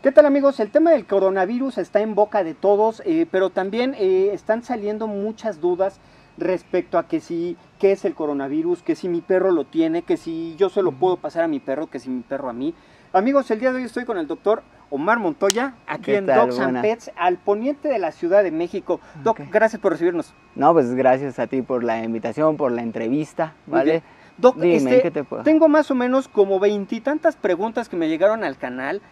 ¿Qué tal amigos? El tema del coronavirus está en boca de todos, eh, pero también eh, están saliendo muchas dudas respecto a que si, qué es el coronavirus, que si mi perro lo tiene, que si yo se lo puedo pasar a mi perro, que si mi perro a mí. Amigos, el día de hoy estoy con el doctor Omar Montoya, aquí en Docs and Pets, al poniente de la Ciudad de México. Doc, gracias por recibirnos. No, pues gracias a ti por la invitación, por la entrevista, ¿vale? Doc, Dime, este, tengo más o menos como veintitantas preguntas que me llegaron al canal.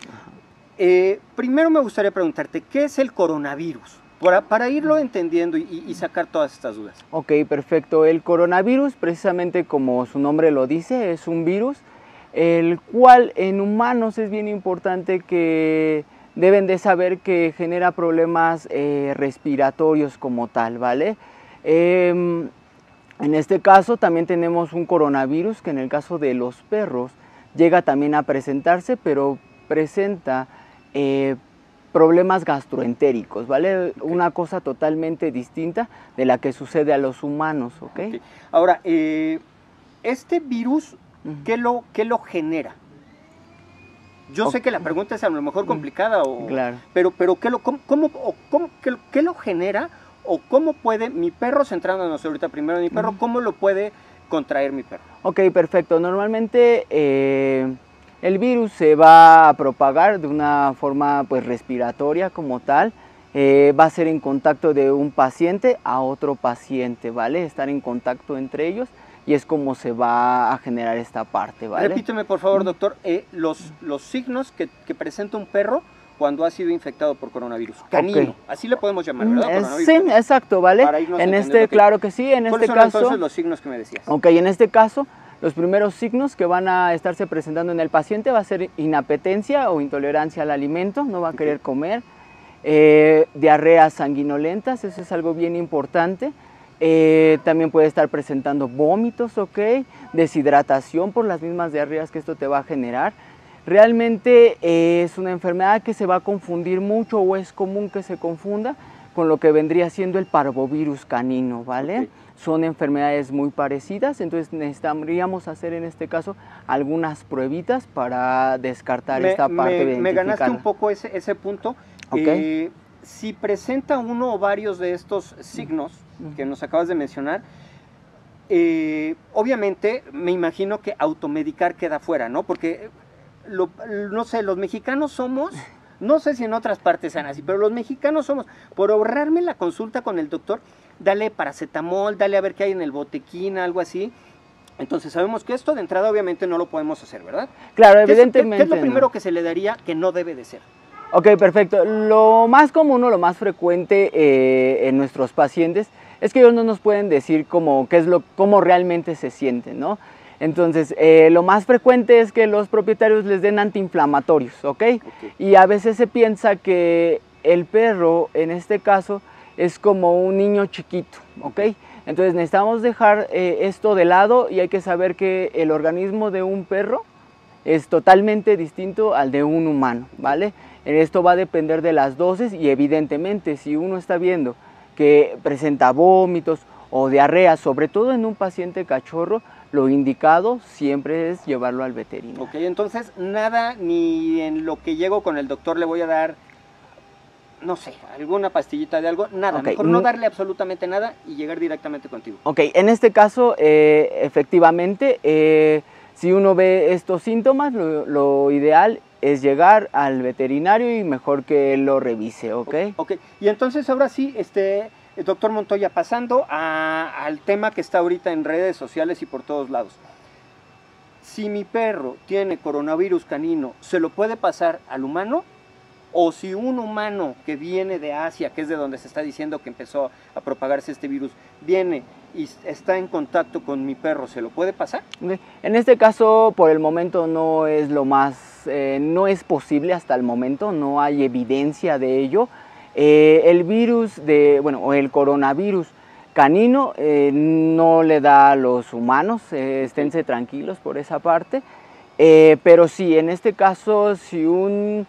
Eh, primero me gustaría preguntarte, ¿qué es el coronavirus? Para, irlo entendiendo y, sacar todas estas dudas. Ok, perfecto. El coronavirus, precisamente como su nombre lo dice, es un virus, el cual en humanos es bien importante que deben de saber que genera problemas eh, respiratorios como tal, ¿vale? Em, en este caso también tenemos un coronavirus que en el caso de los perros llega también a presentarse, pero presenta eh, problemas gastroentéricos, ¿vale? Una cosa totalmente distinta de la que sucede a los humanos, ¿ok? Ahora, eh, este virus, ¿qué, lo, ¿qué lo genera? Yo sé que la pregunta es a lo mejor complicada, o, claro. pero, pero ¿qué, lo, cómo, cómo, qué, lo genera o cómo puede mi perro, centrándonos ahorita primero en mi perro, cómo lo puede contraer mi perro? Ok, perfecto. Normalmente... Eh, el virus se va a propagar de una forma pues, respiratoria como tal. Eh, va a ser en contacto de un paciente a otro paciente, ¿vale? Estar en contacto entre ellos y es como se va a generar esta parte, ¿vale? Repíteme por favor, doctor, eh, los, los signos que, presenta un perro cuando ha sido infectado por coronavirus. Canino, así le podemos llamar, ¿verdad? Mm, sí, exacto, ¿vale? En este, claro que sí, en este son caso. entonces los signos que me decías? Ok, en este caso los primeros signos que van a estarse presentando en el paciente va a ser inapetencia o intolerancia al alimento, no va a querer comer, eh, diarreas sanguinolentas, eso es algo bien importante. Eh, también puede estar presentando vómitos, ¿ok? Deshidratación por las mismas diarreas que esto te va a generar. Realmente eh, es una enfermedad que se va a confundir mucho o es común que se confunda con lo que vendría siendo el parvovirus canino, ¿vale? Son enfermedades muy parecidas, entonces necesitaríamos hacer en este caso algunas pruebitas para descartar esta parte. Me, me ganaste un poco ese, ese punto. Eh, si presenta uno o varios de estos signos que nos acabas de mencionar, eh, obviamente me imagino que automedicar queda fuera, ¿no? Porque, no sé, los mexicanos somos... No sé si en otras partes sean así, pero los mexicanos somos, por ahorrarme la consulta con el doctor, dale paracetamol, dale a ver qué hay en el botequín, algo así. Entonces sabemos que esto de entrada obviamente no lo podemos hacer, ¿verdad? Claro, evidentemente. ¿Qué es, lo primero que se le daría que no debe de ser? Ok, perfecto. Lo más común o lo más frecuente eh, en nuestros pacientes es que ellos no nos pueden decir cómo, qué es lo, cómo realmente se sienten, ¿no? Entonces, eh, lo más frecuente es que los propietarios les den antiinflamatorios, ¿ok? Y a veces se piensa que el perro, en este caso, es como un niño chiquito, ¿ok? Entonces necesitamos dejar eh, esto de lado y hay que saber que el organismo de un perro es totalmente distinto al de un humano, ¿vale? Esto va a depender de las dosis y evidentemente si uno está viendo que presenta vómitos o diarrea, sobre todo en un paciente cachorro, lo indicado siempre es llevarlo al veterinario. Ok, entonces nada ni en lo que llego con el doctor le voy a dar no sé, alguna pastillita de algo, nada, mejor no darle absolutamente nada y llegar directamente contigo. Ok, en este caso, eh, efectivamente, eh, si uno ve estos síntomas, lo, ideal es llegar al veterinario y mejor que él lo revise, ¿ok? Ok, y entonces ahora sí, este, doctor Montoya, pasando al tema que está ahorita en redes sociales y por todos lados. Si mi perro tiene coronavirus canino, ¿se lo puede pasar al humano? O si un humano que viene de Asia, que es de donde se está diciendo que empezó a propagarse este virus, viene y está en contacto con mi perro, ¿se lo puede pasar? En este caso, por el momento no es lo más, eh, no es posible hasta el momento, no hay evidencia de ello. Eh, el virus de, bueno, o el coronavirus canino eh, no le da a los humanos, esténse tranquilos por esa parte. pero sí, en este caso, si un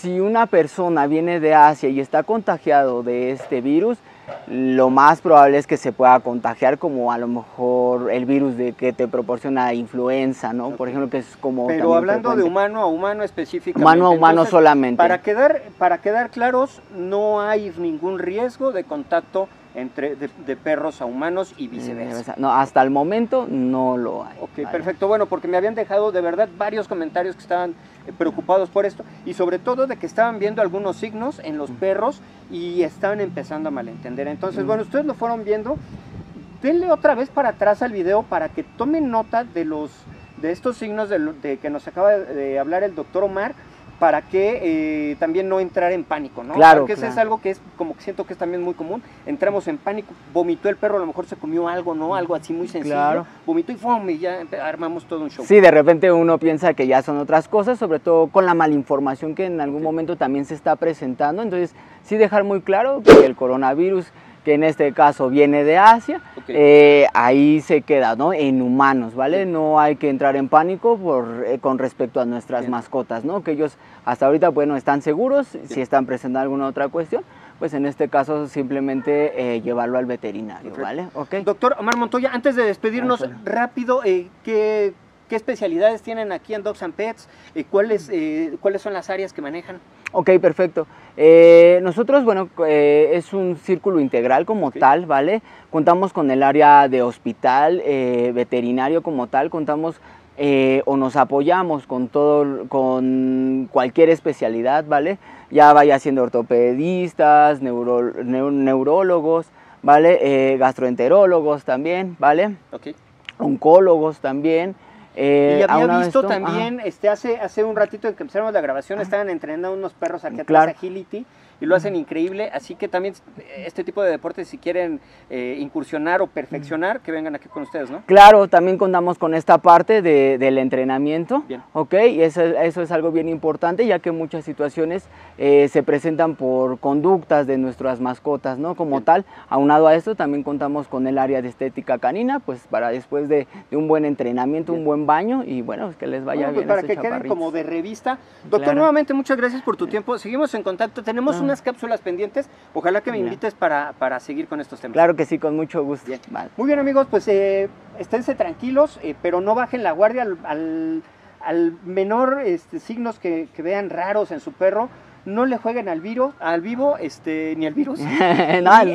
si una persona viene de Asia y está contagiado de este virus, lo más probable es que se pueda contagiar como a lo mejor el virus de que te proporciona influenza, ¿no? Por ejemplo, que es como... Pero hablando de humano a humano específicamente. Humano a humano solamente. Para quedar, para quedar claros, no hay ningún riesgo de contacto entre de, perros a humanos y viceversa. No, hasta el momento no lo hay. Ok, perfecto. Bueno, porque me habían dejado de verdad varios comentarios que estaban eh, preocupados por esto y sobre todo de que estaban viendo algunos signos en los perros y estaban empezando a malentender. Entonces, bueno, ustedes lo fueron viendo. Denle otra vez para atrás al video para que tomen nota de los de estos signos de, de que nos acaba de hablar el doctor Omar para que eh, también no entrar en pánico, ¿no? Claro. Porque eso es algo que es como que siento que es también muy común. Entramos en pánico, vomitó el perro, a lo mejor se comió algo, ¿no? Algo así muy sencillo. Claro. Vomitó y ¡fum! y ya armamos todo un show. Sí, de repente uno piensa que ya son otras cosas, sobre todo con la malinformación que en algún momento también se está presentando. Entonces, sí dejar muy claro que el coronavirus que en este caso viene de Asia, eh, ahí se queda, ¿no? En humanos, ¿vale? No hay que entrar en pánico por, eh, con respecto a nuestras mascotas, ¿no? Que ellos hasta ahorita, bueno, están seguros, si están presentando alguna otra cuestión, pues en este caso simplemente eh, llevarlo al veterinario, ¿vale? Okay. Doctor Omar Montoya, antes de despedirnos, rápido, ¿qué, ¿qué, especialidades tienen aquí en Dogs and Pets? ¿cuáles, ¿Cuáles son las áreas que manejan? Ok, perfecto. Eh, nosotros, bueno, eh, es un círculo integral como tal, ¿vale? Contamos con el área de hospital, eh, veterinario como tal, contamos o nos apoyamos con todo, con cualquier especialidad, ¿vale? Ya vaya siendo ortopedistas, neurólogos, ¿vale? gastroenterólogos también, ¿vale? Okay. Oncólogos también. Eh, y había visto también, este, hace, hace un ratito que empezamos la grabación, estaban entrenando unos perros aquí atrás, Agility, y lo hacen increíble. Así que también este tipo de deportes, si quieren eh, incursionar o perfeccionar, que vengan aquí con ustedes, ¿no? Claro, también contamos con esta parte de, del entrenamiento, bien. ¿ok? Y eso, eso, es algo bien importante, ya que muchas situaciones eh, se presentan por conductas de nuestras mascotas, ¿no? Como tal, aunado a esto, también contamos con el área de estética canina, pues para después de, un buen entrenamiento, un buen baño, y bueno, que les vaya pues bien. para que queden como de revista. Doctor, nuevamente muchas gracias por tu tiempo. Seguimos en contacto. Tenemos un unas cápsulas pendientes. Ojalá que me invites para, para, seguir con estos temas. Claro que sí, con mucho gusto. Muy bien amigos, pues eh, esténse tranquilos, eh, pero no bajen la guardia al, al, menor este, signos que, que vean raros en su perro no le jueguen al virus, al vivo, este, ni al virus.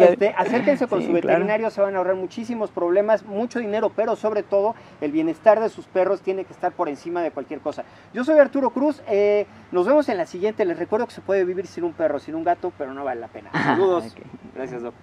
Este, acérquense con su veterinario, se van a ahorrar muchísimos problemas, mucho dinero, pero sobre todo el bienestar de sus perros tiene que estar por encima de cualquier cosa. Yo soy Arturo Cruz, eh, nos vemos en la siguiente. Les recuerdo que se puede vivir sin un perro, sin un gato, pero no vale la pena. Saludos. Gracias, Doc.